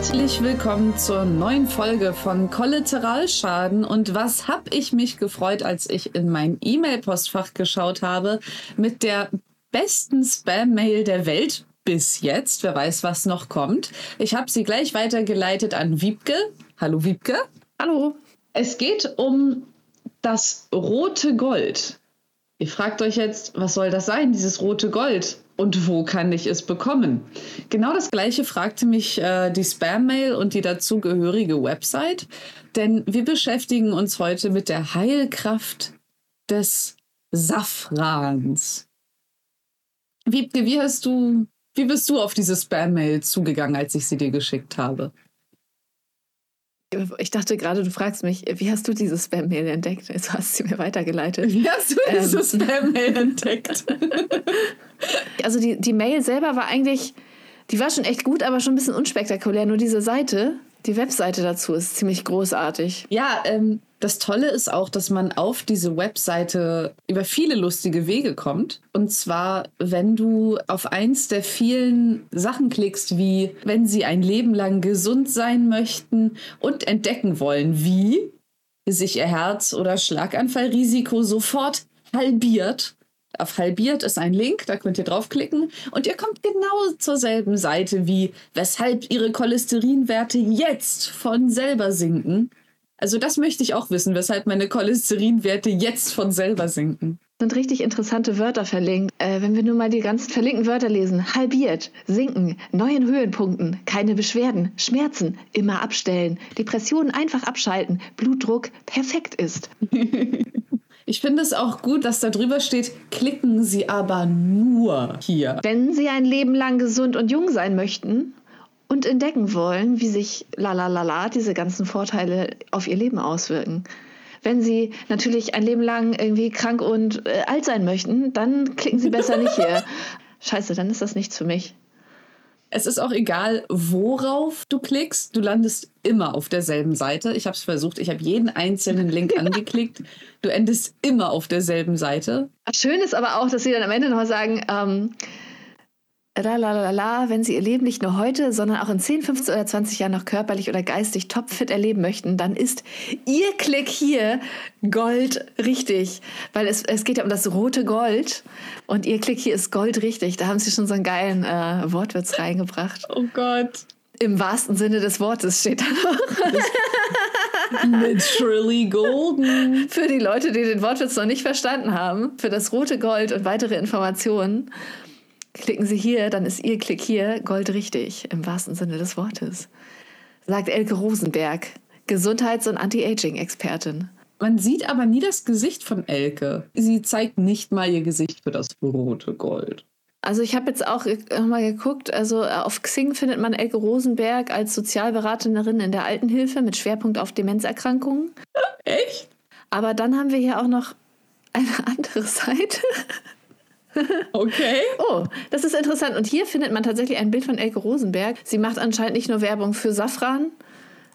Herzlich willkommen zur neuen Folge von Kollateralschaden. Und was habe ich mich gefreut, als ich in mein E-Mail-Postfach geschaut habe mit der besten Spam-Mail der Welt bis jetzt. Wer weiß, was noch kommt. Ich habe sie gleich weitergeleitet an Wiebke. Hallo Wiebke. Hallo. Es geht um das rote Gold. Ihr fragt euch jetzt, was soll das sein, dieses rote Gold? Und wo kann ich es bekommen? Genau das gleiche fragte mich äh, die Spam-Mail und die dazugehörige Website. Denn wir beschäftigen uns heute mit der Heilkraft des Safrans. Wiebke, wie hast du, wie bist du auf diese Spam-Mail zugegangen, als ich sie dir geschickt habe? Ich dachte gerade, du fragst mich, wie hast du diese Spam-Mail entdeckt? Jetzt hast du sie mir weitergeleitet. Wie hast du diese ähm. Spam-Mail entdeckt? also die, die Mail selber war eigentlich, die war schon echt gut, aber schon ein bisschen unspektakulär. Nur diese Seite, die Webseite dazu ist ziemlich großartig. Ja, ähm, das Tolle ist auch, dass man auf diese Webseite über viele lustige Wege kommt. Und zwar, wenn du auf eins der vielen Sachen klickst, wie wenn sie ein Leben lang gesund sein möchten und entdecken wollen, wie sich ihr Herz- oder Schlaganfallrisiko sofort halbiert. Auf halbiert ist ein Link, da könnt ihr draufklicken und ihr kommt genau zur selben Seite wie weshalb ihre Cholesterinwerte jetzt von selber sinken also das möchte ich auch wissen, weshalb meine Cholesterinwerte jetzt von selber sinken. Sind richtig interessante Wörter verlinkt. Äh, wenn wir nur mal die ganzen verlinkten Wörter lesen. Halbiert, sinken, neuen Höhenpunkten, keine Beschwerden, Schmerzen, immer abstellen, Depressionen einfach abschalten, Blutdruck perfekt ist. Ich finde es auch gut, dass da drüber steht, klicken Sie aber nur hier. Wenn Sie ein Leben lang gesund und jung sein möchten und entdecken wollen, wie sich lalalala diese ganzen Vorteile auf ihr Leben auswirken. Wenn Sie natürlich ein Leben lang irgendwie krank und äh, alt sein möchten, dann klicken Sie besser nicht hier. Scheiße, dann ist das nichts für mich. Es ist auch egal, worauf du klickst. Du landest immer auf derselben Seite. Ich habe es versucht. Ich habe jeden einzelnen Link angeklickt. Du endest immer auf derselben Seite. Schön ist aber auch, dass sie dann am Ende noch sagen, ähm, Lalalala, wenn Sie Ihr Leben nicht nur heute, sondern auch in 10, 15 oder 20 Jahren noch körperlich oder geistig topfit erleben möchten, dann ist Ihr Klick hier Gold richtig. Weil es, es geht ja um das rote Gold und Ihr Klick hier ist Gold richtig. Da haben Sie schon so einen geilen äh, Wortwitz reingebracht. Oh Gott. Im wahrsten Sinne des Wortes steht da noch. Literally golden. Für die Leute, die den Wortwitz noch nicht verstanden haben, für das rote Gold und weitere Informationen Klicken Sie hier, dann ist Ihr Klick hier goldrichtig, im wahrsten Sinne des Wortes. Sagt Elke Rosenberg, Gesundheits- und Anti-Aging-Expertin. Man sieht aber nie das Gesicht von Elke. Sie zeigt nicht mal ihr Gesicht für das rote Gold. Also ich habe jetzt auch mal geguckt, also äh, auf Xing findet man Elke Rosenberg als Sozialberaterin in der Altenhilfe mit Schwerpunkt auf Demenzerkrankungen. Echt? Aber dann haben wir hier auch noch eine andere Seite. Okay. oh, das ist interessant. Und hier findet man tatsächlich ein Bild von Elke Rosenberg. Sie macht anscheinend nicht nur Werbung für Safran,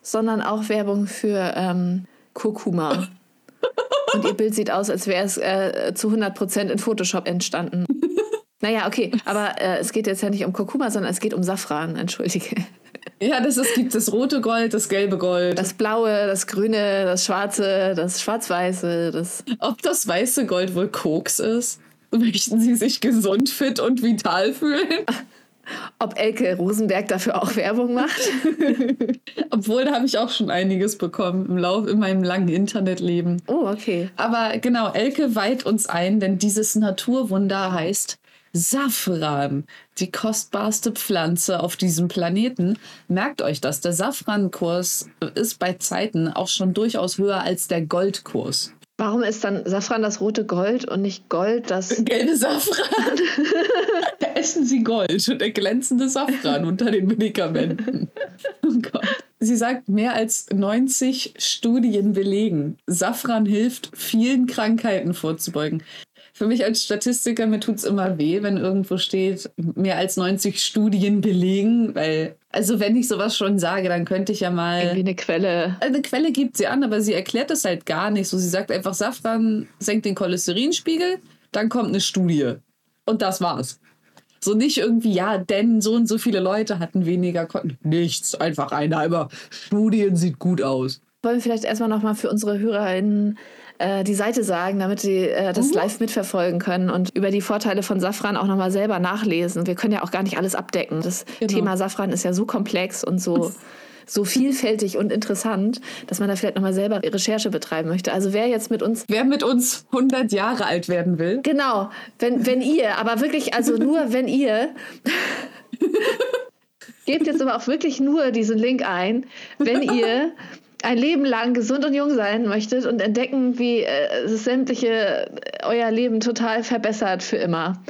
sondern auch Werbung für ähm, Kurkuma. Und ihr Bild sieht aus, als wäre es äh, zu 100% in Photoshop entstanden. Naja, okay, aber äh, es geht jetzt ja nicht um Kurkuma, sondern es geht um Safran, entschuldige. Ja, das ist, gibt das rote Gold, das gelbe Gold. Das blaue, das grüne, das schwarze, das schwarz-weiße. Das Ob das weiße Gold wohl Koks ist? Möchten Sie sich gesund, fit und vital fühlen? Ob Elke Rosenberg dafür auch Werbung macht? Obwohl, da habe ich auch schon einiges bekommen im Lauf in meinem langen Internetleben. Oh, okay. Aber genau, Elke weiht uns ein, denn dieses Naturwunder heißt Safran, die kostbarste Pflanze auf diesem Planeten. Merkt euch das, der Safrankurs ist bei Zeiten auch schon durchaus höher als der Goldkurs. Warum ist dann Safran das rote Gold und nicht Gold das. Gelbe Safran. da essen Sie Gold und der glänzende Safran unter den Medikamenten. Oh Gott. Sie sagt, mehr als 90 Studien belegen, Safran hilft, vielen Krankheiten vorzubeugen für mich als Statistiker, mir tut es immer weh, wenn irgendwo steht, mehr als 90 Studien belegen, weil, also wenn ich sowas schon sage, dann könnte ich ja mal. Irgendwie eine Quelle. Eine Quelle gibt sie an, aber sie erklärt das halt gar nicht. So, sie sagt einfach, Safran senkt den Cholesterinspiegel, dann kommt eine Studie. Und das war's. So nicht irgendwie, ja, denn so und so viele Leute hatten weniger Konten. Nichts, einfach einer. Aber Studien sieht gut aus. Wollen wir vielleicht erstmal nochmal für unsere HörerInnen äh, die Seite sagen, damit sie äh, das mhm. live mitverfolgen können und über die Vorteile von Safran auch nochmal selber nachlesen. Wir können ja auch gar nicht alles abdecken. Das genau. Thema Safran ist ja so komplex und so so vielfältig und interessant, dass man da vielleicht nochmal selber Recherche betreiben möchte. Also wer jetzt mit uns... Wer mit uns 100 Jahre alt werden will. Genau, wenn, wenn ihr, aber wirklich, also nur wenn ihr... Gebt jetzt aber auch wirklich nur diesen Link ein, wenn ihr ein Leben lang gesund und jung sein möchtet und entdecken, wie äh, sämtliche euer Leben total verbessert für immer.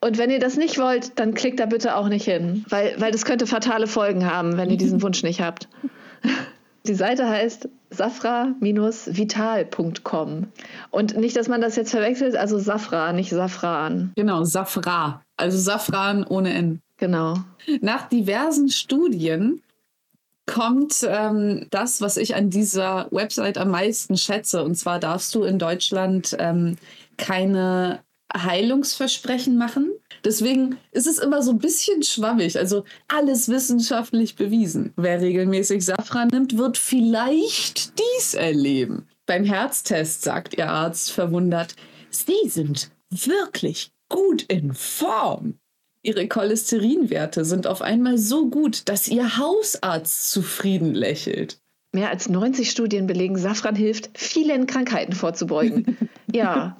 Und wenn ihr das nicht wollt, dann klickt da bitte auch nicht hin, weil, weil das könnte fatale Folgen haben, wenn ihr diesen Wunsch nicht habt. Die Seite heißt safra-vital.com. Und nicht, dass man das jetzt verwechselt, also Safra, nicht Safran. Genau, Safra. Also Safran ohne N. Genau. Nach diversen Studien kommt ähm, das, was ich an dieser Website am meisten schätze. Und zwar darfst du in Deutschland ähm, keine Heilungsversprechen machen. Deswegen ist es immer so ein bisschen schwammig. Also alles wissenschaftlich bewiesen. Wer regelmäßig Safran nimmt, wird vielleicht dies erleben. Beim Herztest sagt ihr Arzt verwundert, Sie sind wirklich gut in Form. Ihre Cholesterinwerte sind auf einmal so gut, dass Ihr Hausarzt zufrieden lächelt. Mehr als 90 Studien belegen, Safran hilft, vielen Krankheiten vorzubeugen. ja,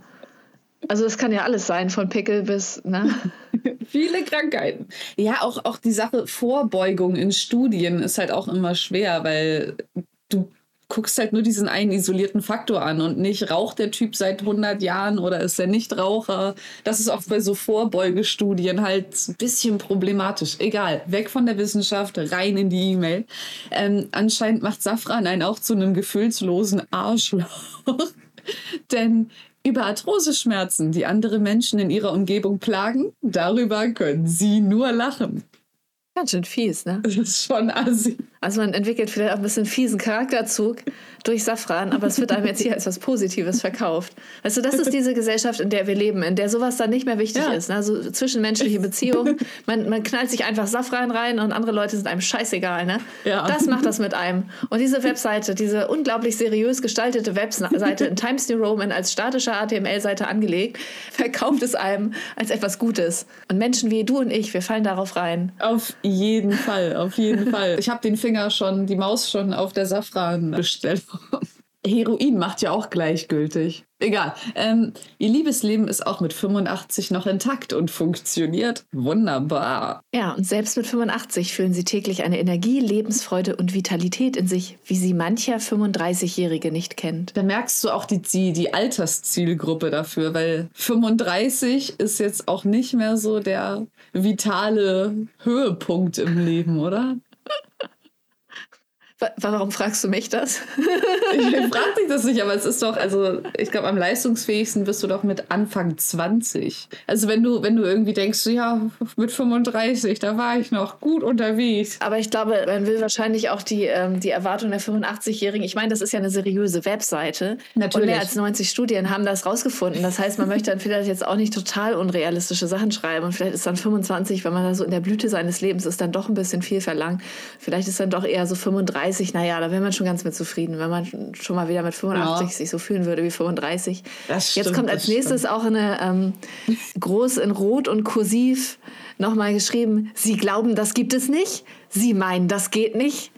also es kann ja alles sein, von Pickel bis, ne? Viele Krankheiten. Ja, auch, auch die Sache Vorbeugung in Studien ist halt auch immer schwer, weil du guckst halt nur diesen einen isolierten Faktor an und nicht raucht der Typ seit 100 Jahren oder ist er nicht Raucher. Das ist auch bei so Vorbeugestudien halt ein bisschen problematisch. Egal, weg von der Wissenschaft, rein in die E-Mail. Ähm, anscheinend macht Safran einen auch zu einem gefühlslosen Arschloch. Denn über Arthroseschmerzen, die andere Menschen in ihrer Umgebung plagen, darüber können sie nur lachen. Ganz schön fies, ne? Das ist schon assi. Also man entwickelt vielleicht auch ein bisschen fiesen Charakterzug durch Safran, aber es wird einem jetzt hier als was Positives verkauft. Weißt du, das ist diese Gesellschaft, in der wir leben, in der sowas dann nicht mehr wichtig ja. ist. Ne? Also zwischenmenschliche Beziehungen, man, man knallt sich einfach Safran rein und andere Leute sind einem scheißegal. Ne? Ja. Das macht das mit einem. Und diese Webseite, diese unglaublich seriös gestaltete Webseite in Times New Roman als statische HTML-Seite angelegt, verkauft es einem als etwas Gutes. Und Menschen wie du und ich, wir fallen darauf rein. Auf jeden Fall, auf jeden Fall. Ich habe den Finger schon, die Maus schon auf der Safran-Bestellung. Heroin macht ja auch gleichgültig. Egal. Ähm, ihr Liebesleben ist auch mit 85 noch intakt und funktioniert wunderbar. Ja, und selbst mit 85 fühlen sie täglich eine Energie, Lebensfreude und Vitalität in sich, wie sie mancher 35-Jährige nicht kennt. Da merkst du auch die, die, die Alterszielgruppe dafür, weil 35 ist jetzt auch nicht mehr so der vitale Höhepunkt im Leben, oder? Warum fragst du mich das? ich frage dich das nicht, aber es ist doch, also ich glaube, am leistungsfähigsten bist du doch mit Anfang 20. Also wenn du, wenn du irgendwie denkst, ja, mit 35, da war ich noch gut unterwegs. Aber ich glaube, man will wahrscheinlich auch die, ähm, die Erwartung der 85-Jährigen, ich meine, das ist ja eine seriöse Webseite. Natürlich. Und mehr als 90 Studien haben das rausgefunden. Das heißt, man möchte dann vielleicht jetzt auch nicht total unrealistische Sachen schreiben. Und vielleicht ist dann 25, wenn man da so in der Blüte seines Lebens ist, dann doch ein bisschen viel verlangt. Vielleicht ist dann doch eher so 35 30, naja, da wäre man schon ganz mit zufrieden, wenn man schon mal wieder mit 85 ja. sich so fühlen würde wie 35. Das stimmt, Jetzt kommt als nächstes stimmt. auch eine ähm, groß in Rot und kursiv nochmal geschrieben, Sie glauben, das gibt es nicht? Sie meinen, das geht nicht?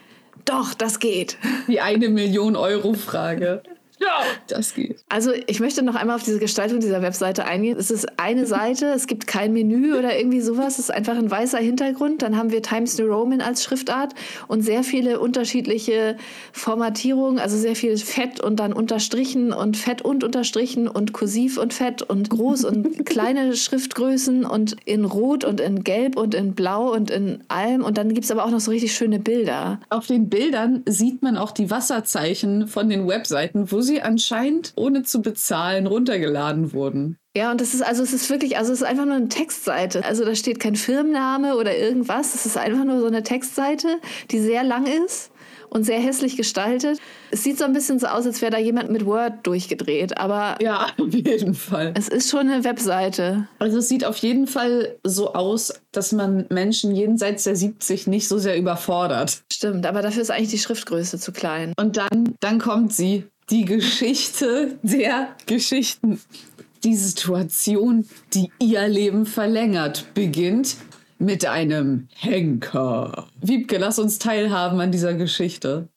Doch, das geht. Die eine Million Euro Frage. Ja, das geht. Also ich möchte noch einmal auf diese Gestaltung dieser Webseite eingehen. Es ist eine Seite, es gibt kein Menü oder irgendwie sowas. Es ist einfach ein weißer Hintergrund. Dann haben wir Times New Roman als Schriftart und sehr viele unterschiedliche Formatierungen, also sehr viel Fett und dann unterstrichen und Fett und unterstrichen und kursiv und Fett und groß und kleine Schriftgrößen und in Rot und in Gelb und in Blau und in allem. Und dann gibt es aber auch noch so richtig schöne Bilder. Auf den Bildern sieht man auch die Wasserzeichen von den Webseiten, wo sie anscheinend ohne zu bezahlen runtergeladen wurden. Ja, und das ist also es ist wirklich, also es ist einfach nur eine Textseite. Also da steht kein Firmenname oder irgendwas. Es ist einfach nur so eine Textseite, die sehr lang ist und sehr hässlich gestaltet. Es sieht so ein bisschen so aus, als wäre da jemand mit Word durchgedreht, aber. Ja, auf jeden Fall. Es ist schon eine Webseite. Also es sieht auf jeden Fall so aus, dass man Menschen jenseits der 70 nicht so sehr überfordert. Stimmt, aber dafür ist eigentlich die Schriftgröße zu klein. Und dann, dann kommt sie. Die Geschichte der Geschichten. Die Situation, die ihr Leben verlängert, beginnt mit einem Henker. Wiebke, lass uns teilhaben an dieser Geschichte.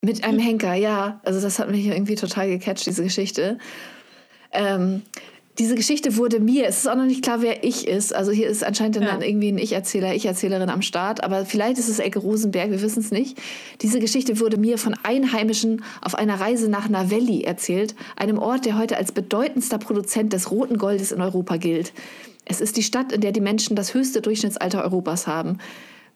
Mit einem Henker, ja. Also das hat mich irgendwie total gecatcht, diese Geschichte. Ähm, diese Geschichte wurde mir, es ist auch noch nicht klar, wer ich ist. Also hier ist anscheinend ja. dann irgendwie ein Ich-Erzähler, Ich-Erzählerin am Start, aber vielleicht ist es Ecke Rosenberg, wir wissen es nicht. Diese Geschichte wurde mir von Einheimischen auf einer Reise nach Navelli erzählt, einem Ort, der heute als bedeutendster Produzent des roten Goldes in Europa gilt. Es ist die Stadt, in der die Menschen das höchste Durchschnittsalter Europas haben.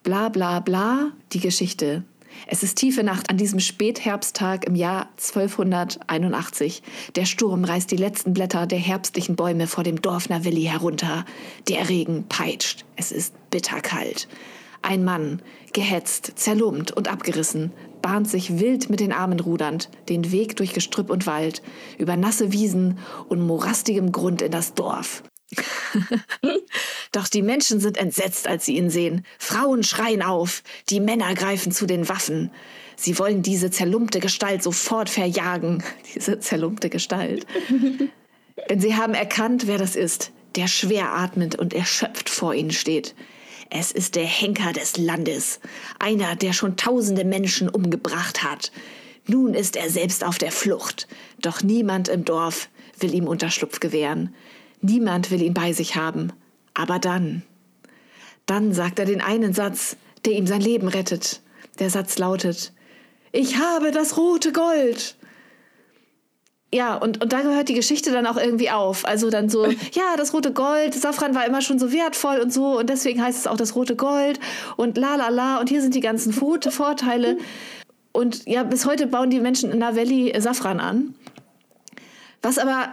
Bla bla bla, die Geschichte. Es ist tiefe Nacht an diesem Spätherbsttag im Jahr 1281. Der Sturm reißt die letzten Blätter der herbstlichen Bäume vor dem Dorf Navilli herunter. Der Regen peitscht. Es ist bitterkalt. Ein Mann, gehetzt, zerlumpt und abgerissen, bahnt sich wild mit den Armen rudernd den Weg durch Gestrüpp und Wald, über nasse Wiesen und morastigem Grund in das Dorf. Doch die Menschen sind entsetzt, als sie ihn sehen. Frauen schreien auf, die Männer greifen zu den Waffen. Sie wollen diese zerlumpte Gestalt sofort verjagen. Diese zerlumpte Gestalt. Denn sie haben erkannt, wer das ist, der schwer atmend und erschöpft vor ihnen steht. Es ist der Henker des Landes, einer, der schon tausende Menschen umgebracht hat. Nun ist er selbst auf der Flucht, doch niemand im Dorf will ihm Unterschlupf gewähren. Niemand will ihn bei sich haben. Aber dann, dann sagt er den einen Satz, der ihm sein Leben rettet. Der Satz lautet, ich habe das rote Gold. Ja, und, und da gehört die Geschichte dann auch irgendwie auf. Also dann so, ja, das rote Gold, Safran war immer schon so wertvoll und so und deswegen heißt es auch das rote Gold und la la la und hier sind die ganzen Vorteile. Und ja, bis heute bauen die Menschen in Navelli Safran an. Was aber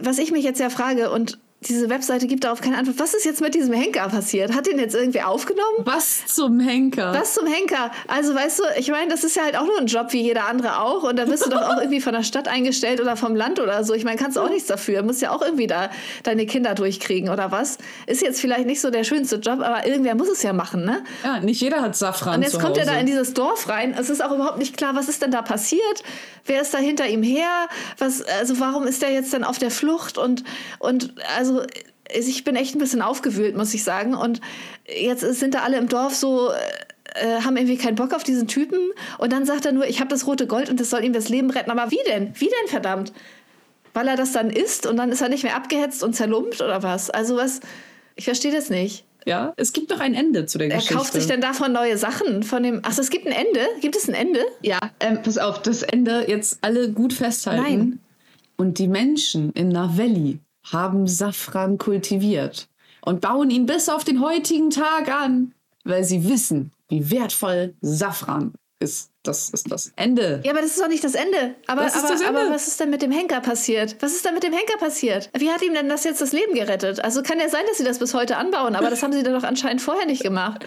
was ich mich jetzt ja frage und diese Webseite gibt darauf keine Antwort. Was ist jetzt mit diesem Henker passiert? Hat den jetzt irgendwie aufgenommen? Was zum Henker? Was zum Henker? Also weißt du, ich meine, das ist ja halt auch nur ein Job wie jeder andere auch. Und da bist du doch auch irgendwie von der Stadt eingestellt oder vom Land oder so. Ich meine, kannst du auch nichts dafür. Du musst ja auch irgendwie da deine Kinder durchkriegen oder was. Ist jetzt vielleicht nicht so der schönste Job, aber irgendwer muss es ja machen, ne? Ja, nicht jeder hat Safran. Und jetzt kommt er da in dieses Dorf rein. Es ist auch überhaupt nicht klar, was ist denn da passiert? Wer ist da hinter ihm her? Was, also warum ist der jetzt dann auf der Flucht? Und, und also also ich bin echt ein bisschen aufgewühlt, muss ich sagen. Und jetzt sind da alle im Dorf so, äh, haben irgendwie keinen Bock auf diesen Typen. Und dann sagt er nur, ich habe das rote Gold und das soll ihm das Leben retten. Aber wie denn? Wie denn, verdammt? Weil er das dann isst und dann ist er nicht mehr abgehetzt und zerlumpt oder was? Also was, ich verstehe das nicht. Ja, es gibt doch ein Ende zu der er Geschichte. Er kauft sich dann davon neue Sachen von dem. Achso, es gibt ein Ende? Gibt es ein Ende? Ja, ähm, pass auf, das Ende jetzt alle gut festhalten. Nein. Und die Menschen in Navelli haben Safran kultiviert und bauen ihn bis auf den heutigen Tag an, weil sie wissen, wie wertvoll Safran ist. Das ist das Ende. Ja, aber das ist doch nicht das Ende. Aber, das aber, das Ende. aber was ist denn mit dem Henker passiert? Was ist denn mit dem Henker passiert? Wie hat ihm denn das jetzt das Leben gerettet? Also kann ja sein, dass sie das bis heute anbauen, aber das haben sie dann doch anscheinend vorher nicht gemacht.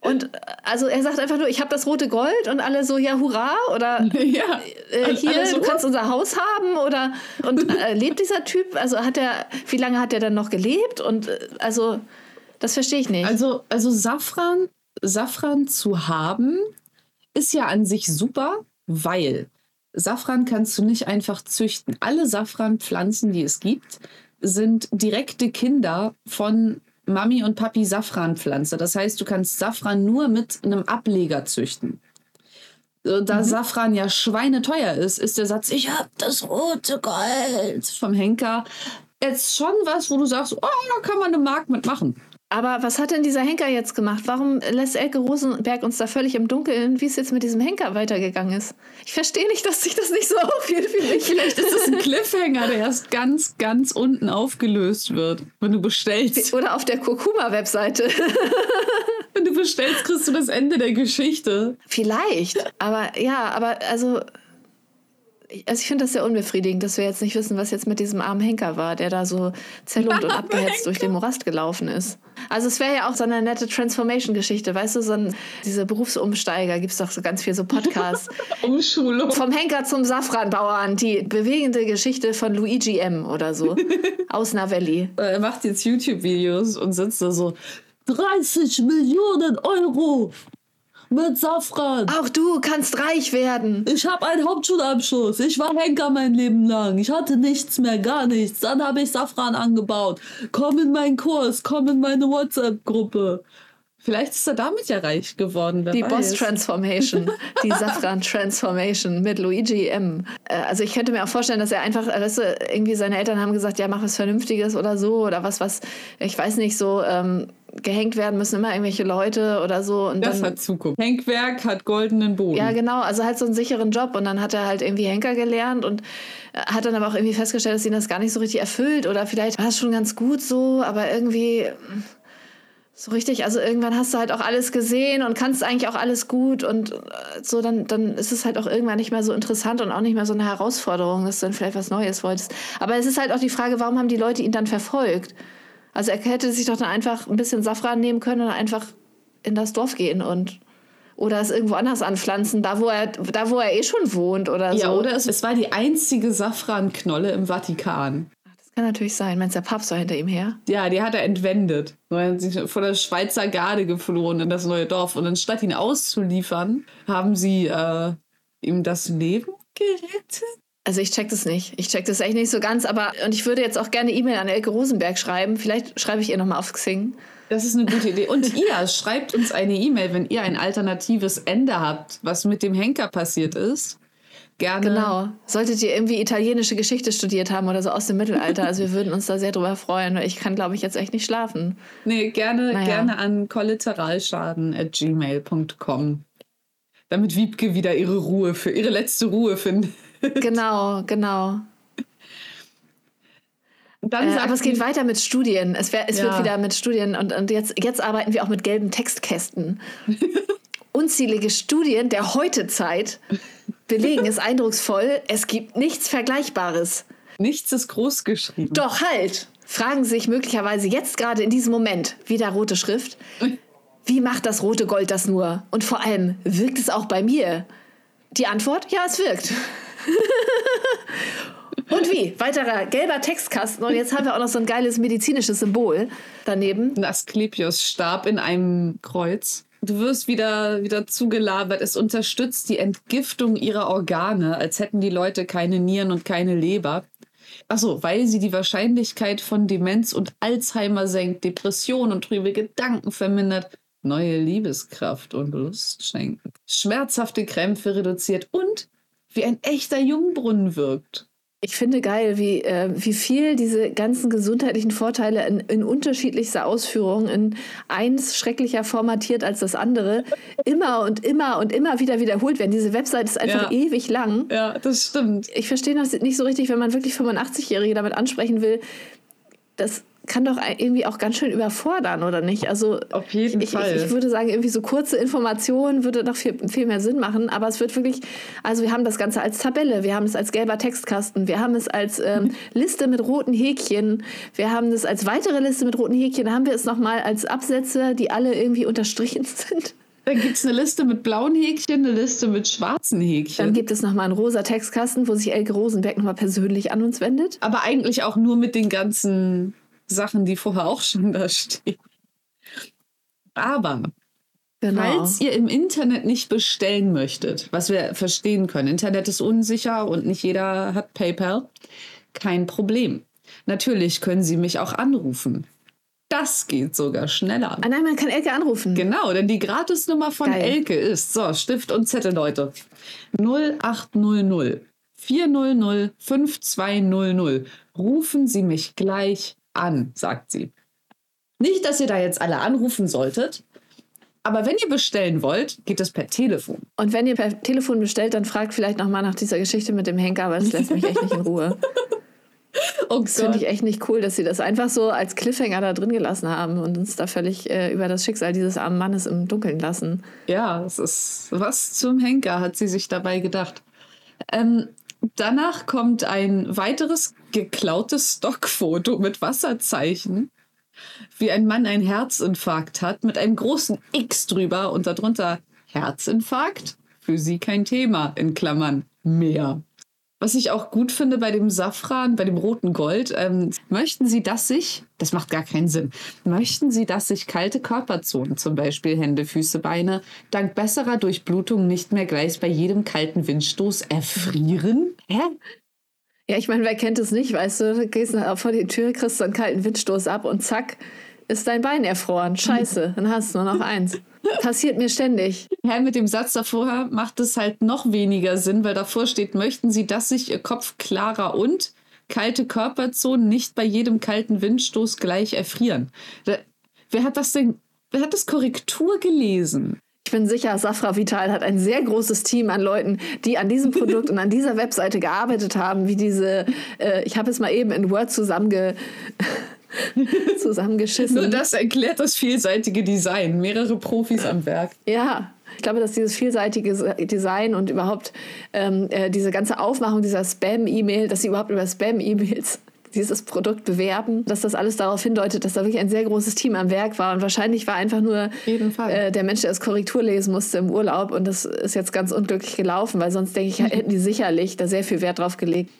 Und also er sagt einfach nur, ich habe das rote Gold und alle so, ja, hurra oder ja, äh, hier, so, du kannst unser Haus haben oder und äh, lebt dieser Typ? Also hat er, wie lange hat er dann noch gelebt? Und äh, also, das verstehe ich nicht. Also, also Safran, Safran zu haben, ist ja an sich super, weil Safran kannst du nicht einfach züchten. Alle Safranpflanzen, die es gibt, sind direkte Kinder von Mami und Papi Safranpflanze. Das heißt, du kannst Safran nur mit einem Ableger züchten. Da mhm. Safran ja schweineteuer ist, ist der Satz, ich hab das rote Gold vom Henker jetzt schon was, wo du sagst, oh, da kann man eine Mark mitmachen. Aber was hat denn dieser Henker jetzt gemacht? Warum lässt Elke Rosenberg uns da völlig im Dunkeln, wie es jetzt mit diesem Henker weitergegangen ist? Ich verstehe nicht, dass sich das nicht so aufgeht für mich. Vielleicht ist das ein Cliffhanger, der erst ganz, ganz unten aufgelöst wird, wenn du bestellst. Oder auf der Kurkuma-Webseite. wenn du bestellst, kriegst du das Ende der Geschichte. Vielleicht. Aber ja, aber also also ich finde das sehr unbefriedigend, dass wir jetzt nicht wissen, was jetzt mit diesem armen Henker war, der da so zerlumpt und abgehetzt durch den Morast gelaufen ist. Also es wäre ja auch so eine nette Transformation-Geschichte, weißt du, so ein, diese Berufsumsteiger, gibt es doch so ganz viel so Podcasts. Umschulung. Vom Henker zum Safranbauern, die bewegende Geschichte von Luigi M. oder so, aus Navelli. Er macht jetzt YouTube-Videos und sitzt da so, 30 Millionen Euro mit Safran. Auch du kannst reich werden. Ich habe einen Hauptschulabschluss. Ich war Henker mein Leben lang. Ich hatte nichts mehr, gar nichts. Dann habe ich Safran angebaut. Komm in meinen Kurs, komm in meine WhatsApp-Gruppe. Vielleicht ist er damit ja reich geworden. die Boss Transformation, die Safran Transformation mit Luigi M. Äh, also ich könnte mir auch vorstellen, dass er einfach, weißt du, irgendwie seine Eltern haben gesagt, ja, mach was Vernünftiges oder so oder was, was, ich weiß nicht, so ähm, gehängt werden müssen immer irgendwelche Leute oder so. Und das dann, hat Zukunft. Henkwerk hat goldenen Boden. Ja, genau. Also halt so einen sicheren Job. Und dann hat er halt irgendwie Henker gelernt und äh, hat dann aber auch irgendwie festgestellt, dass ihn das gar nicht so richtig erfüllt. Oder vielleicht war es schon ganz gut so, aber irgendwie so richtig, also irgendwann hast du halt auch alles gesehen und kannst eigentlich auch alles gut und äh, so, dann, dann ist es halt auch irgendwann nicht mehr so interessant und auch nicht mehr so eine Herausforderung, dass du dann vielleicht was Neues wolltest. Aber es ist halt auch die Frage, warum haben die Leute ihn dann verfolgt? Also er hätte sich doch dann einfach ein bisschen Safran nehmen können und einfach in das Dorf gehen und oder es irgendwo anders anpflanzen, da wo er, da wo er eh schon wohnt oder ja, so. Ja, oder es, es war die einzige Safranknolle im Vatikan. Kann natürlich sein. Meinst du, der Papst war hinter ihm her? Ja, die hat er entwendet. Er hat sich von der Schweizer Garde geflohen in das neue Dorf. Und anstatt ihn auszuliefern, haben sie äh, ihm das Leben gerettet. Also ich check das nicht. Ich check das echt nicht so ganz. Aber und ich würde jetzt auch gerne E-Mail an Elke Rosenberg schreiben. Vielleicht schreibe ich ihr nochmal auf Xing. Das ist eine gute Idee. Und ihr schreibt uns eine E-Mail, wenn ihr ein alternatives Ende habt, was mit dem Henker passiert ist gerne. Genau. Solltet ihr irgendwie italienische Geschichte studiert haben oder so aus dem Mittelalter, also wir würden uns da sehr drüber freuen. Ich kann, glaube ich, jetzt echt nicht schlafen. Nee, gerne, naja. gerne an kollateralschaden.gmail.com. Damit Wiebke wieder ihre Ruhe für ihre letzte Ruhe findet. Genau, genau. Äh, aber es geht weiter mit Studien. Es, wär, es ja. wird wieder mit Studien und, und jetzt, jetzt arbeiten wir auch mit gelben Textkästen. Unzählige Studien der Heutezeit belegen es eindrucksvoll, es gibt nichts Vergleichbares. Nichts ist groß geschrieben. Doch halt! Fragen sich möglicherweise jetzt gerade in diesem Moment, wieder rote Schrift, wie macht das rote Gold das nur? Und vor allem, wirkt es auch bei mir? Die Antwort, ja, es wirkt. Und wie? Weiterer gelber Textkasten. Und jetzt haben wir auch noch so ein geiles medizinisches Symbol daneben. Ein Asklepios-Stab in einem Kreuz. Du wirst wieder, wieder zugelabert. Es unterstützt die Entgiftung ihrer Organe, als hätten die Leute keine Nieren und keine Leber. Achso, weil sie die Wahrscheinlichkeit von Demenz und Alzheimer senkt, Depression und trübe Gedanken vermindert, neue Liebeskraft und Lust schenkt, schmerzhafte Krämpfe reduziert und wie ein echter Jungbrunnen wirkt. Ich finde geil, wie, äh, wie viel diese ganzen gesundheitlichen Vorteile in, in unterschiedlichster Ausführung, in eins schrecklicher formatiert als das andere, immer und immer und immer wieder wiederholt werden. Diese Website ist einfach ja. ewig lang. Ja, das stimmt. Ich verstehe das nicht so richtig, wenn man wirklich 85-Jährige damit ansprechen will. Das kann doch irgendwie auch ganz schön überfordern, oder nicht? Also auf jeden ich, Fall. Ich, ich, würde sagen, irgendwie so kurze Informationen würde noch viel, viel mehr Sinn machen. Aber es wird wirklich, also wir haben das Ganze als Tabelle, wir haben es als gelber Textkasten, wir haben es als ähm. Liste mit roten Häkchen, wir haben es als weitere Liste mit roten Häkchen, haben wir es nochmal als Absätze, die alle irgendwie unterstrichen sind. Dann gibt es eine Liste mit blauen Häkchen, eine Liste mit schwarzen Häkchen. Dann gibt es nochmal einen rosa Textkasten, wo sich Elke Rosenberg nochmal persönlich an uns wendet. Aber eigentlich auch nur mit den ganzen Sachen, die vorher auch schon da stehen. Aber genau. falls ihr im Internet nicht bestellen möchtet, was wir verstehen können, Internet ist unsicher und nicht jeder hat PayPal, kein Problem. Natürlich können Sie mich auch anrufen. Das geht sogar schneller. Ah nein, man kann Elke anrufen. Genau, denn die Gratisnummer von Geil. Elke ist, so, Stift und Zettel, Leute, 0800 400 5200. Rufen Sie mich gleich an, sagt sie. Nicht, dass ihr da jetzt alle anrufen solltet, aber wenn ihr bestellen wollt, geht das per Telefon. Und wenn ihr per Telefon bestellt, dann fragt vielleicht nochmal nach dieser Geschichte mit dem Henker, weil es lässt mich echt nicht in Ruhe. Oh das finde ich echt nicht cool, dass sie das einfach so als Cliffhanger da drin gelassen haben und uns da völlig äh, über das Schicksal dieses armen Mannes im Dunkeln lassen. Ja, es ist was zum Henker, hat sie sich dabei gedacht. Ähm, Danach kommt ein weiteres geklautes Stockfoto mit Wasserzeichen, wie ein Mann einen Herzinfarkt hat, mit einem großen X drüber und darunter Herzinfarkt? Für sie kein Thema, in Klammern mehr. Was ich auch gut finde bei dem Safran, bei dem roten Gold, ähm, möchten Sie, dass sich, das macht gar keinen Sinn, möchten Sie, dass sich kalte Körperzonen, zum Beispiel Hände, Füße, Beine, dank besserer Durchblutung nicht mehr gleich bei jedem kalten Windstoß erfrieren? Hä? Ja, ich meine, wer kennt es nicht, weißt du, du gehst vor die Tür, kriegst so einen kalten Windstoß ab und zack, ist dein Bein erfroren. Scheiße, dann hast du nur noch eins. Passiert mir ständig. Ja, mit dem Satz davor macht es halt noch weniger Sinn, weil davor steht, möchten Sie, dass sich Ihr Kopf klarer und kalte Körperzonen nicht bei jedem kalten Windstoß gleich erfrieren. Wer hat das denn, wer hat das Korrektur gelesen? Ich bin sicher, Safra Vital hat ein sehr großes Team an Leuten, die an diesem Produkt und an dieser Webseite gearbeitet haben, wie diese, äh, ich habe es mal eben in Word zusammenge zusammengeschissen. Nur das erklärt das vielseitige Design. Mehrere Profis am Werk. Ja, ich glaube, dass dieses vielseitige Design und überhaupt ähm, äh, diese ganze Aufmachung dieser Spam-E-Mail, dass sie überhaupt über Spam-E-Mails dieses Produkt bewerben, dass das alles darauf hindeutet, dass da wirklich ein sehr großes Team am Werk war. Und wahrscheinlich war einfach nur äh, der Mensch, der das Korrektur lesen musste im Urlaub. Und das ist jetzt ganz unglücklich gelaufen, weil sonst denke ich, hätten die sicherlich da sehr viel Wert drauf gelegt.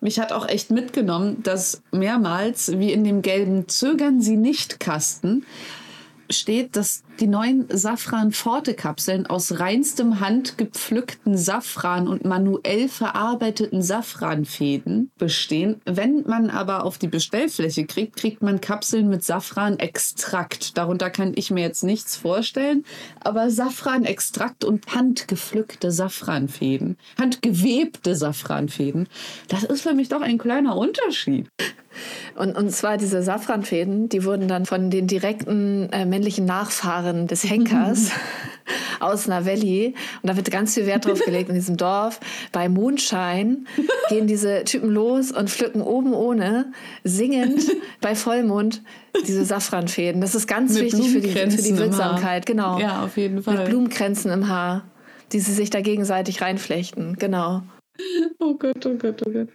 Mich hat auch echt mitgenommen, dass mehrmals, wie in dem gelben Zögern Sie nicht Kasten, steht, dass die neuen Safran-Forte-Kapseln aus reinstem handgepflückten Safran und manuell verarbeiteten Safranfäden bestehen. Wenn man aber auf die Bestellfläche kriegt, kriegt man Kapseln mit Safranextrakt. Darunter kann ich mir jetzt nichts vorstellen, aber Safranextrakt und handgepflückte Safranfäden, handgewebte Safranfäden, das ist für mich doch ein kleiner Unterschied. Und, und zwar diese Safranfäden, die wurden dann von den direkten äh, männlichen Nachfahren des Henkers aus Navelli, und da wird ganz viel Wert drauf gelegt in diesem Dorf, bei Mondschein gehen diese Typen los und pflücken oben ohne, singend bei Vollmond diese Safranfäden. Das ist ganz Mit wichtig für die, für die Wirksamkeit. Genau. Ja, auf jeden Fall. Mit Blumenkränzen im Haar, die sie sich da gegenseitig reinflechten. Genau. Oh Gott, oh Gott, oh Gott.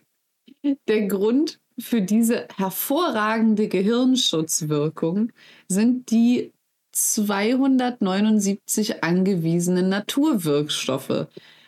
Der Grund, für diese hervorragende Gehirnschutzwirkung sind die 279 angewiesenen Naturwirkstoffe.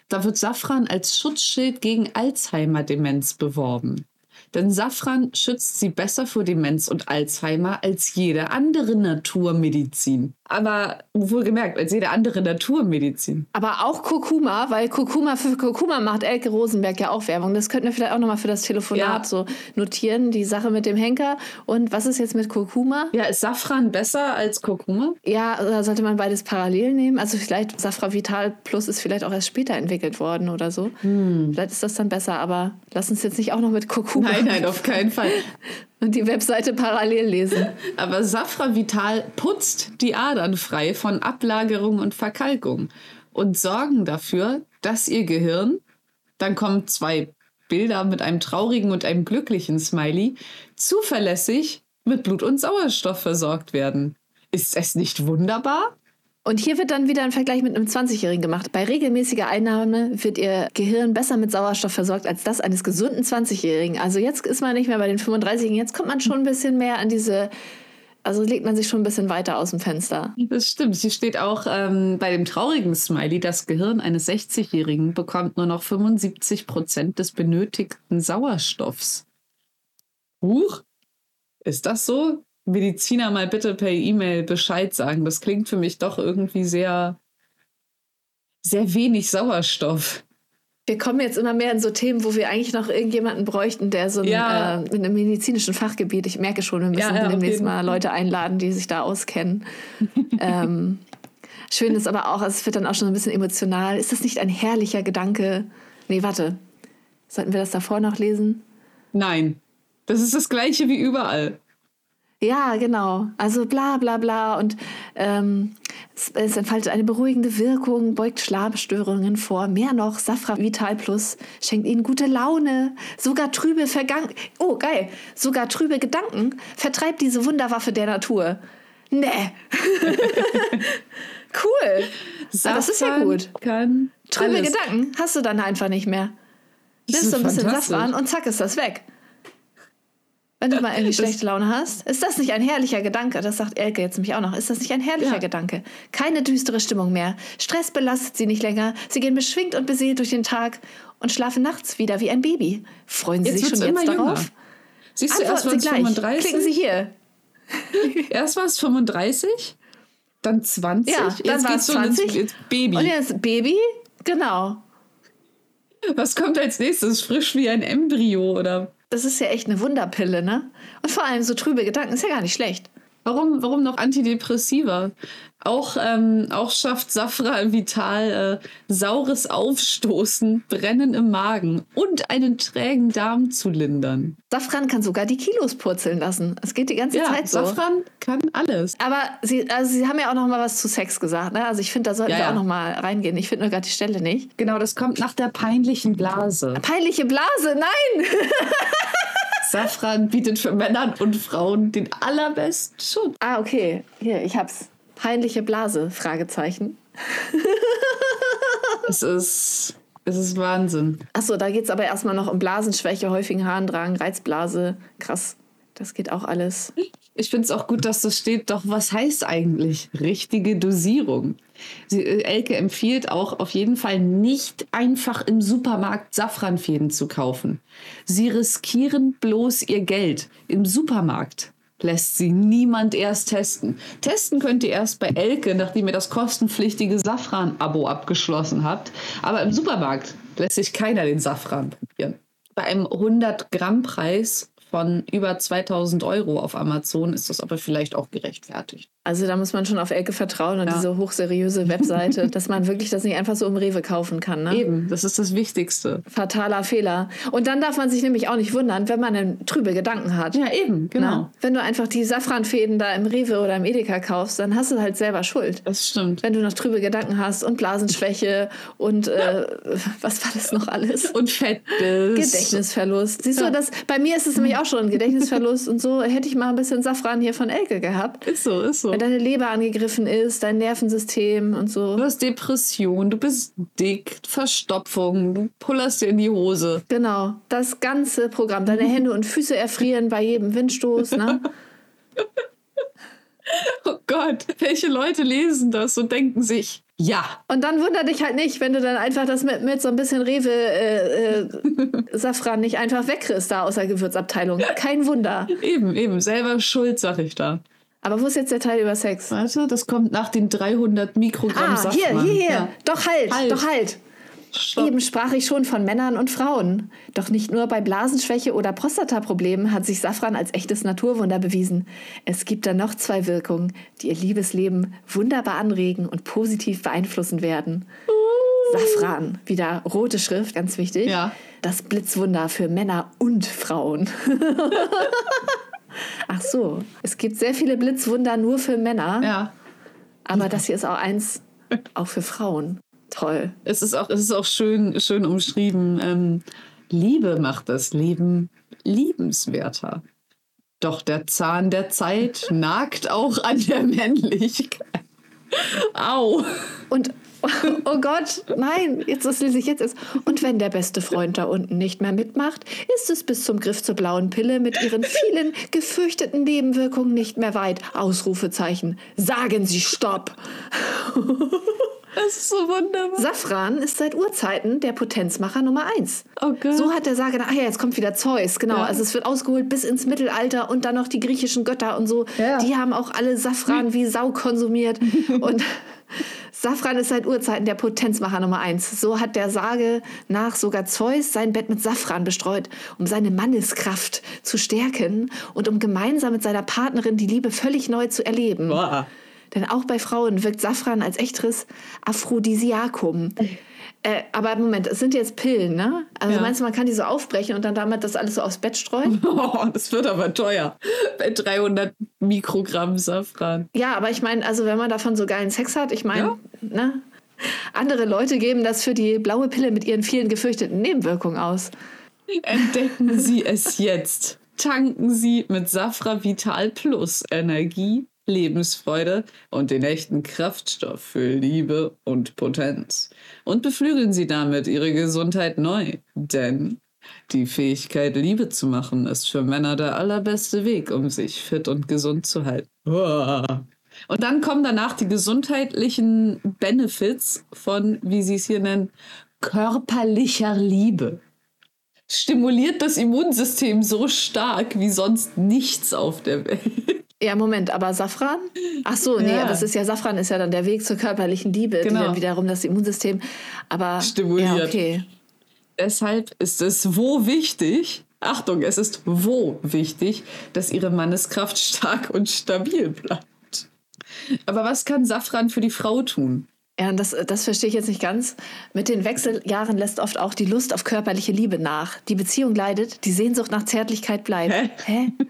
Da wird Safran als Schutzschild gegen Alzheimer-Demenz beworben. Denn Safran schützt sie besser vor Demenz und Alzheimer als jede andere Naturmedizin. Aber wohlgemerkt, als jede andere Naturmedizin. Aber auch Kurkuma, weil Kurkuma für Kurkuma macht Elke Rosenberg ja auch Werbung. Das könnten wir vielleicht auch nochmal für das Telefonat ja. so notieren, die Sache mit dem Henker. Und was ist jetzt mit Kurkuma? Ja, ist Safran besser als Kurkuma? Ja, da sollte man beides parallel nehmen. Also vielleicht Safra Vital Plus ist vielleicht auch erst später entwickelt worden oder so. Hm. Vielleicht ist das dann besser, aber lass uns jetzt nicht auch noch mit Kurkuma. Nein, nein, auf keinen Fall. Und die Webseite parallel lesen. Aber Safra Vital putzt die Adern frei von Ablagerung und Verkalkung und sorgen dafür, dass ihr Gehirn, dann kommen zwei Bilder mit einem traurigen und einem glücklichen Smiley, zuverlässig mit Blut und Sauerstoff versorgt werden. Ist es nicht wunderbar? Und hier wird dann wieder ein Vergleich mit einem 20-Jährigen gemacht. Bei regelmäßiger Einnahme wird Ihr Gehirn besser mit Sauerstoff versorgt als das eines gesunden 20-Jährigen. Also jetzt ist man nicht mehr bei den 35-Jährigen, jetzt kommt man schon ein bisschen mehr an diese also legt man sich schon ein bisschen weiter aus dem Fenster. Das stimmt. Hier steht auch ähm, bei dem traurigen Smiley, das Gehirn eines 60-Jährigen bekommt nur noch 75 Prozent des benötigten Sauerstoffs. Huch, ist das so? Mediziner mal bitte per E-Mail Bescheid sagen. Das klingt für mich doch irgendwie sehr, sehr wenig Sauerstoff. Wir kommen jetzt immer mehr in so Themen, wo wir eigentlich noch irgendjemanden bräuchten, der so ein, ja. äh, in einem medizinischen Fachgebiet, ich merke schon, wir müssen ja, ja, demnächst mal Leute einladen, die sich da auskennen. ähm, schön ist aber auch, es wird dann auch schon ein bisschen emotional. Ist das nicht ein herrlicher Gedanke? Nee, warte. Sollten wir das davor noch lesen? Nein. Das ist das gleiche wie überall. Ja, genau. Also bla bla bla. Und ähm, es, es, entfaltet eine beruhigende Wirkung, beugt Schlafstörungen vor. Mehr noch, Safra Vital Plus schenkt ihnen gute Laune. Sogar trübe Vergangen. Oh, geil. Sogar trübe Gedanken vertreibt diese Wunderwaffe der Natur. Nee. cool. Ah, das ist ja gut. Trübe alles. Gedanken hast du dann einfach nicht mehr. nimmst so ein bisschen Safran und zack ist das weg. Wenn du mal irgendwie schlechte Laune hast, ist das nicht ein herrlicher Gedanke? Das sagt Elke jetzt nämlich auch noch. Ist das nicht ein herrlicher ja. Gedanke? Keine düstere Stimmung mehr. Stress belastet sie nicht länger. Sie gehen beschwingt und beseelt durch den Tag und schlafen nachts wieder wie ein Baby. Freuen Sie jetzt sich schon jetzt darauf? Jünger. Siehst du, erst war es 35. Klicken Sie hier. erst war es 35, dann 20. Ja, dann war es 20. Jetzt Baby. Und jetzt Baby, genau. Was kommt als nächstes? Frisch wie ein Embryo oder das ist ja echt eine Wunderpille, ne? Und vor allem so trübe Gedanken ist ja gar nicht schlecht. Warum, warum noch Antidepressiva? Auch, ähm, auch schafft Safra Vital äh, saures Aufstoßen, Brennen im Magen und einen trägen Darm zu lindern. Safran kann sogar die Kilos purzeln lassen. Es geht die ganze ja, Zeit so. Safran kann alles. Aber Sie, also Sie haben ja auch noch mal was zu Sex gesagt. Ne? Also ich finde, da sollten ja, wir ja. auch noch mal reingehen. Ich finde nur gerade die Stelle nicht. Genau, das kommt nach der peinlichen Blase. Peinliche Blase? Nein! Safran bietet für Männer und Frauen den allerbesten Schutz. Ah, okay. Hier, ich hab's. Peinliche Blase? Fragezeichen. es ist. Es ist Wahnsinn. Achso, da geht es aber erstmal noch um Blasenschwäche, häufigen Harndrang, Reizblase. Krass. Das geht auch alles. Ich finde es auch gut, dass das steht. Doch was heißt eigentlich richtige Dosierung? Sie, äh, Elke empfiehlt auch auf jeden Fall nicht einfach im Supermarkt Safranfäden zu kaufen. Sie riskieren bloß ihr Geld. Im Supermarkt lässt sie niemand erst testen. Testen könnt ihr erst bei Elke, nachdem ihr das kostenpflichtige Safran-Abo abgeschlossen habt. Aber im Supermarkt lässt sich keiner den Safran probieren. Bei einem 100-Gramm-Preis von über 2000 Euro auf Amazon ist das aber vielleicht auch gerechtfertigt. Also da muss man schon auf Elke vertrauen und ja. diese hochseriöse Webseite, dass man wirklich das nicht einfach so im Rewe kaufen kann. Ne? Eben, das ist das Wichtigste. Fataler Fehler. Und dann darf man sich nämlich auch nicht wundern, wenn man einen trübe Gedanken hat. Ja, eben, genau. Na? Wenn du einfach die Safranfäden da im Rewe oder im Edeka kaufst, dann hast du halt selber Schuld. Das stimmt. Wenn du noch trübe Gedanken hast und Blasenschwäche und äh, was war das noch alles? Und Fettbiss. Gedächtnisverlust. Siehst ja. du, das, bei mir ist es nämlich auch schon ein Gedächtnisverlust und so hätte ich mal ein bisschen Safran hier von Elke gehabt. Ist so, ist so. Wenn deine Leber angegriffen ist, dein Nervensystem und so. Du hast Depression, du bist dick, Verstopfung, du pullerst dir in die Hose. Genau, das ganze Programm. Deine Hände und Füße erfrieren bei jedem Windstoß, ne? oh Gott, welche Leute lesen das und denken sich, ja. Und dann wundert dich halt nicht, wenn du dann einfach das mit, mit so ein bisschen Rewe äh, äh, Safran nicht einfach wegkriegst da aus der Gewürzabteilung. Kein Wunder. Eben, eben. Selber schuld, sag ich da. Aber wo ist jetzt der Teil über Sex? Warte, das kommt nach den 300 Mikrogramm ah, Safran. Hier, hier, hier. Ja. Doch halt, halt, doch halt. Stopp. Eben sprach ich schon von Männern und Frauen. Doch nicht nur bei Blasenschwäche oder Prostataproblemen hat sich Safran als echtes Naturwunder bewiesen. Es gibt da noch zwei Wirkungen, die ihr Liebesleben wunderbar anregen und positiv beeinflussen werden. Uh. Safran, wieder rote Schrift, ganz wichtig. Ja. Das Blitzwunder für Männer und Frauen. Ach so, es gibt sehr viele Blitzwunder nur für Männer. Ja. Aber das hier ist auch eins, auch für Frauen. Toll. Es ist auch, es ist auch schön, schön umschrieben. Ähm, Liebe macht das Leben liebenswerter. Doch der Zahn der Zeit nagt auch an der Männlichkeit. Au. Und oh Gott, nein, jetzt das lese ich jetzt erst. Und wenn der beste Freund da unten nicht mehr mitmacht, ist es bis zum Griff zur blauen Pille mit ihren vielen gefürchteten Nebenwirkungen nicht mehr weit. Ausrufezeichen. Sagen Sie Stopp. Das ist so wunderbar. Safran ist seit Urzeiten der Potenzmacher Nummer eins. Oh Gott. So hat der Sage, ach ja, jetzt kommt wieder Zeus, genau. Ja. Also es wird ausgeholt bis ins Mittelalter und dann noch die griechischen Götter und so. Ja. Die haben auch alle Safran wie Sau konsumiert. und Safran ist seit Urzeiten der Potenzmacher Nummer eins. So hat der Sage nach sogar Zeus sein Bett mit Safran bestreut, um seine Manneskraft zu stärken und um gemeinsam mit seiner Partnerin die Liebe völlig neu zu erleben. Boah. Denn auch bei Frauen wirkt Safran als echteres Aphrodisiakum. Äh, aber Moment, es sind jetzt Pillen, ne? Also ja. meinst du, man kann die so aufbrechen und dann damit das alles so aufs Bett streuen? Oh, das wird aber teuer. Bei 300 Mikrogramm Safran. Ja, aber ich meine, also wenn man davon so geilen Sex hat, ich meine, ja. ne? Andere Leute geben das für die blaue Pille mit ihren vielen gefürchteten Nebenwirkungen aus. Entdecken Sie es jetzt. Tanken Sie mit Safra Vital Plus Energie, Lebensfreude und den echten Kraftstoff für Liebe und Potenz. Und beflügeln Sie damit Ihre Gesundheit neu. Denn die Fähigkeit, Liebe zu machen, ist für Männer der allerbeste Weg, um sich fit und gesund zu halten. Und dann kommen danach die gesundheitlichen Benefits von, wie Sie es hier nennen, körperlicher Liebe. Stimuliert das Immunsystem so stark wie sonst nichts auf der Welt. Ja, Moment, aber Safran? Ach so, nee, Ja. das ist ja Safran ist ja dann der Weg zur körperlichen Liebe, Genau. die dann wiederum das Immunsystem. Aber Stimuliert. Ja, okay. Deshalb ist es wo wichtig, Achtung, es ist wo wichtig, dass ihre Manneskraft stark und stabil bleibt. Aber was kann Safran für die Frau tun? Ja, und das, das verstehe ich jetzt nicht ganz. Mit den Wechseljahren lässt oft auch die Lust auf körperliche Liebe nach. Die Beziehung leidet, die Sehnsucht nach Zärtlichkeit bleibt. Hä? Hä?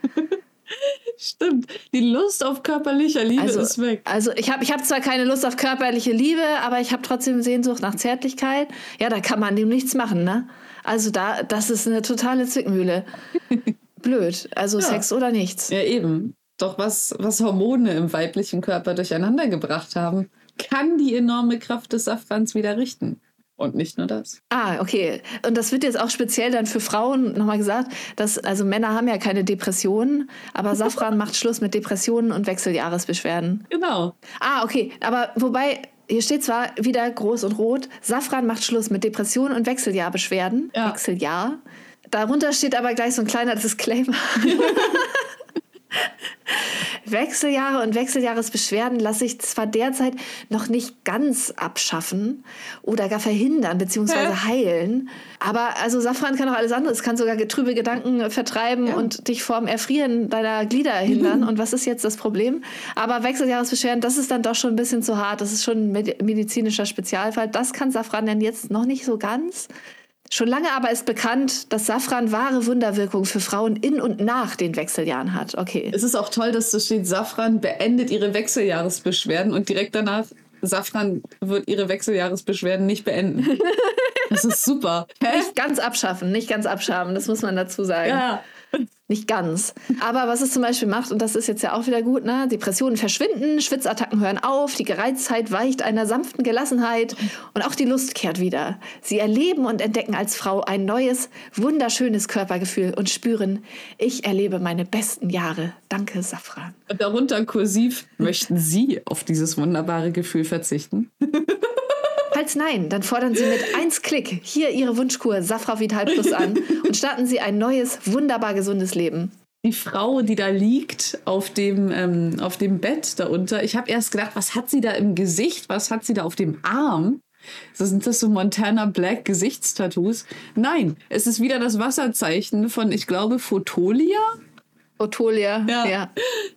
Stimmt, die Lust auf körperlicher Liebe Also, ist weg. also ich habe ich hab zwar keine Lust auf körperliche Liebe, aber ich habe trotzdem Sehnsucht nach Zärtlichkeit. Ja, da kann man dem nichts machen, ne? Also da, das ist eine totale Zwickmühle. Blöd. Also Sex oder nichts. Ja, eben. Doch was, was Hormone im weiblichen Körper durcheinander gebracht haben, kann die enorme Kraft des Safrans wieder richten. Und nicht nur das. Ah, okay. Und das wird jetzt auch speziell dann für Frauen nochmal gesagt, dass, also Männer haben ja keine Depressionen, aber Safran macht Schluss mit Depressionen und Wechseljahresbeschwerden. Genau. Ah, okay. Aber wobei, hier steht zwar wieder groß und rot, Safran macht Schluss mit Depressionen und Wechseljahrbeschwerden. Ja. Wechseljahr. Darunter steht aber gleich so ein kleiner Disclaimer. Wechseljahre und Wechseljahresbeschwerden lasse ich zwar derzeit noch nicht ganz abschaffen oder gar verhindern bzw. Heilen, aber also Safran kann auch alles andere. Es kann sogar trübe Gedanken vertreiben und dich vorm Erfrieren deiner Glieder hindern. und was ist jetzt das Problem? Aber Wechseljahresbeschwerden, das ist dann doch schon ein bisschen zu hart. Das ist schon ein med- medizinischer Spezialfall. Das kann Safran denn jetzt noch nicht so ganz. Schon lange aber ist bekannt, dass Safran wahre Wunderwirkung für Frauen in und nach den Wechseljahren hat. Okay. Es ist auch toll, dass da steht, Safran beendet ihre Wechseljahresbeschwerden und direkt danach, Safran wird ihre Wechseljahresbeschwerden nicht beenden. Das ist super. Hä? Nicht ganz abschaffen, nicht ganz abschaben, das muss man dazu sagen. Ja. Nicht ganz. Aber was es zum Beispiel macht, und das ist jetzt ja auch wieder gut, ne? Depressionen verschwinden, Schwitzattacken hören auf, die Gereiztheit weicht einer sanften Gelassenheit und auch die Lust kehrt wieder. Sie erleben und entdecken als Frau ein neues, wunderschönes Körpergefühl und spüren, ich erlebe meine besten Jahre. Danke, Safran. Darunter kursiv, möchten Sie auf dieses wunderbare Gefühl verzichten? Falls nein, dann fordern Sie mit 1 Klick hier Ihre Wunschkur Safra Vital Plus an und starten Sie ein neues, wunderbar gesundes Leben. Die Frau, die da liegt auf dem, ähm, auf dem Bett da unter, ich habe erst gedacht, was hat sie da im Gesicht? Was hat sie da auf dem Arm? So sind das so Montana Black Gesichtstattoos? Nein, es ist wieder das Wasserzeichen von, ich glaube, Fotolia. Otolia. Ja. ja.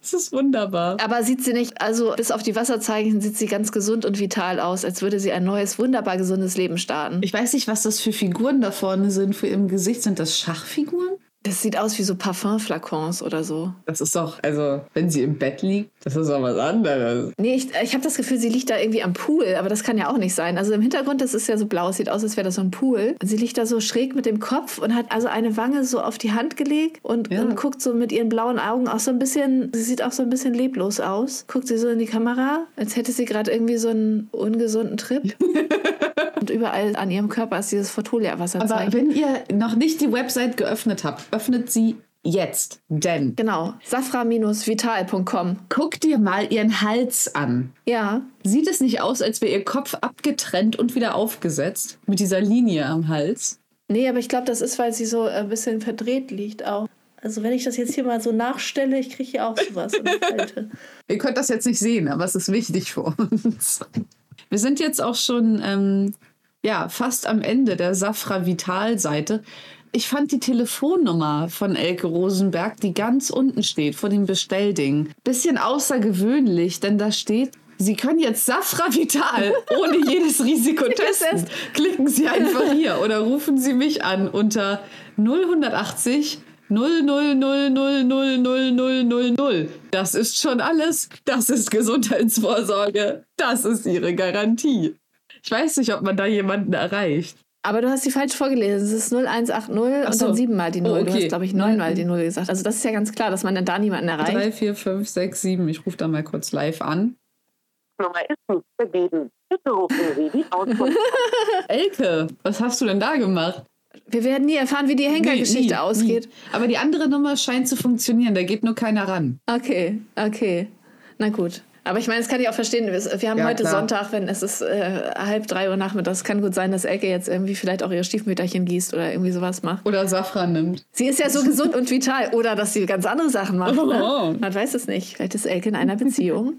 Es ist wunderbar. Aber sieht sie nicht, also bis auf die Wasserzeichen sieht sie ganz gesund und vital aus, als würde sie ein neues, wunderbar gesundes Leben starten. Ich weiß nicht, was das für Figuren da vorne sind für im Gesicht. Sind das Schachfiguren? Das sieht aus wie so Parfumflakons oder so. Das ist doch, also, wenn sie im Bett liegt, das ist doch was anderes. Nee, ich, ich habe das Gefühl, sie liegt da irgendwie am Pool, aber das kann ja auch nicht sein. Also im Hintergrund, das ist ja so blau, es sieht aus, als wäre das so ein Pool. Und sie liegt da so schräg mit dem Kopf und hat also eine Wange so auf die Hand gelegt und, Ja. und guckt so mit ihren blauen Augen auch so ein bisschen, sie sieht auch so ein bisschen leblos aus. Guckt sie so in die Kamera, als hätte sie gerade irgendwie so einen ungesunden Trip. und überall an ihrem Körper ist dieses Aber Fotolia-Wasserzeichen. wenn ihr noch nicht die Website geöffnet habt, öffnet sie jetzt. Denn Genau, safra-vital.com. guck dir mal ihren Hals an. Ja, Sieht es nicht aus, als wäre ihr Kopf abgetrennt und wieder aufgesetzt? Mit dieser Linie am Hals? Nee, aber ich glaube, das ist, weil sie so ein bisschen verdreht liegt auch. Also wenn ich das jetzt hier mal so nachstelle, ich kriege hier auch sowas in der Falte. Ihr könnt das jetzt nicht sehen, aber es ist wichtig für uns. Wir sind jetzt auch schon ähm, ja, fast am Ende der Safra Vital-Seite. Ich fand die Telefonnummer von Elke Rosenberg, die ganz unten steht, vor dem Bestellding, bisschen außergewöhnlich, denn da steht, Sie können jetzt Safra Vital ohne jedes Risiko testen. Klicken Sie einfach hier oder rufen Sie mich an unter 0180 0000000. Das ist schon alles. Das ist Gesundheitsvorsorge. Das ist Ihre Garantie. Ich weiß nicht, ob man da jemanden erreicht. Aber du hast die falsch vorgelesen. Es ist 0180 und so. dann siebenmal die 0. Oh, Du okay. hast, glaube ich, neunmal die 0 gesagt. Also das ist ja ganz klar, dass man dann da niemanden erreicht. 3, 4, 5, 6, 7. Ich rufe da mal kurz live an. Nummer ist nicht vergeben. Bitte rufen Sie die Auskunft. Elke, was hast du denn da gemacht? Wir werden nie erfahren, wie die Henkergeschichte ausgeht. nie. Aber die andere Nummer scheint zu funktionieren. Da geht nur keiner ran. Okay, okay. Na gut. Aber ich meine, das kann ich auch verstehen. Wir haben Ja, heute klar. Sonntag, wenn es ist äh, halb drei Uhr nachmittags. Es kann gut sein, dass Elke jetzt irgendwie vielleicht auch ihre Stiefmütterchen gießt oder irgendwie sowas macht. Oder Safran nimmt. Sie ist ja so gesund und vital. Oder dass sie ganz andere Sachen macht. Oh. Ne? Man weiß es nicht. Vielleicht ist Elke in einer Beziehung.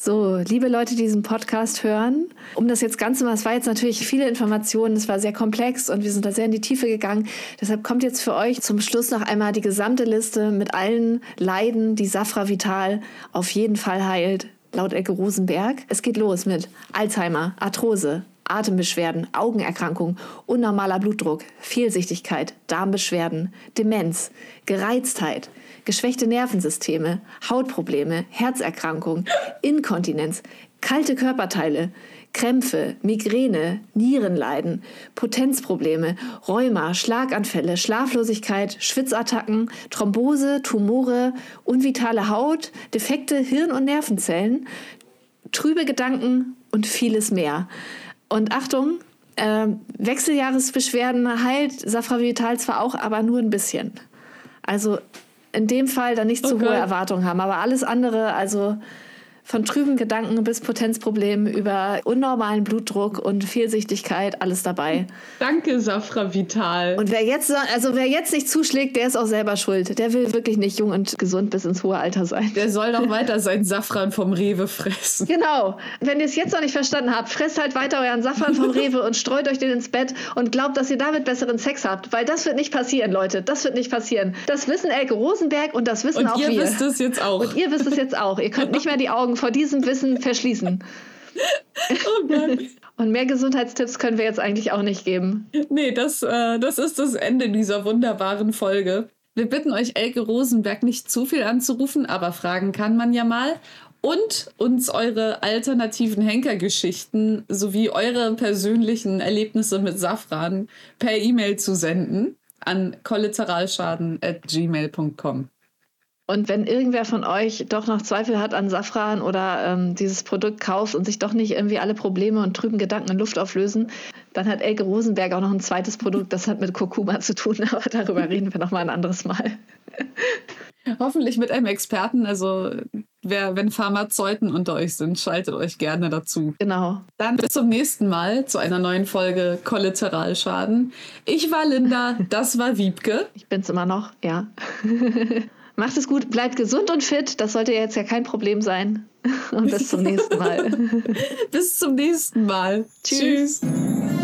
So, liebe Leute, die diesen Podcast hören, um das jetzt Ganze mal, es war jetzt natürlich viele Informationen, es war sehr komplex und wir sind da sehr in die Tiefe gegangen. Deshalb kommt jetzt für euch zum Schluss noch einmal die gesamte Liste mit allen Leiden, die Safra Vital auf jeden Fall heilt, laut Elke Rosenberg. Es geht los mit Alzheimer, Arthrose, Atembeschwerden, Augenerkrankung, unnormaler Blutdruck, Fehlsichtigkeit, Darmbeschwerden, Demenz, Gereiztheit, geschwächte Nervensysteme, Hautprobleme, Herzerkrankung, Inkontinenz, kalte Körperteile, Krämpfe, Migräne, Nierenleiden, Potenzprobleme, Rheuma, Schlaganfälle, Schlaflosigkeit, Schwitzattacken, Thrombose, Tumore, unvitale Haut, defekte Hirn- und Nervenzellen, trübe Gedanken und vieles mehr. Und Achtung, äh, Wechseljahresbeschwerden heilt Safravital zwar auch, aber nur ein bisschen. Also in dem Fall dann nicht zu Okay. hohe Erwartungen haben, aber alles andere, also von trüben Gedanken bis Potenzproblemen über unnormalen Blutdruck und Fehlsichtigkeit, alles dabei. Danke, Safra Vital. Und wer jetzt, also wer jetzt nicht zuschlägt, der ist auch selber schuld. Der will wirklich nicht jung und gesund bis ins hohe Alter sein. Der soll doch weiter sein Safran vom Rewe fressen. Genau. Wenn ihr es jetzt noch nicht verstanden habt, fresst halt weiter euren Safran vom Rewe und streut euch den ins Bett und glaubt, dass ihr damit besseren Sex habt. Weil das wird nicht passieren, Leute. Das wird nicht passieren. Das wissen Elke Rosenberg und das wissen Und auch ihr wir. wisst es jetzt auch. Und ihr wisst es jetzt auch. Ihr könnt nicht mehr die Augen vor diesem Wissen verschließen. Oh Gott. Und mehr Gesundheitstipps können wir jetzt eigentlich auch nicht geben. Nee, das, äh, das ist das Ende dieser wunderbaren Folge. Wir bitten euch, Elke Rosenberg nicht zu viel anzurufen, aber fragen kann man ja mal. Und uns eure alternativen Henkergeschichten sowie eure persönlichen Erlebnisse mit Safran per E-Mail zu senden an kollateralschaden.gmail.com. Und wenn irgendwer von euch doch noch Zweifel hat an Safran oder ähm, dieses Produkt kauft und sich doch nicht irgendwie alle Probleme und trüben Gedanken in Luft auflösen, dann hat Elke Rosenberg auch noch ein zweites Produkt, das hat mit Kurkuma zu tun, aber darüber reden wir noch mal ein anderes Mal. Hoffentlich mit einem Experten. Also, wer, wenn Pharmazeuten unter euch sind, schaltet euch gerne dazu. Genau. Dann bis zum nächsten Mal zu einer neuen Folge Kollateralschaden. Ich war Linda, das war Wiebke. Ich bin's immer noch, ja. Macht es gut, bleibt gesund und fit, das sollte jetzt ja kein Problem sein. Und bis zum nächsten Mal. Bis zum nächsten Mal. Tschüss. Tschüss.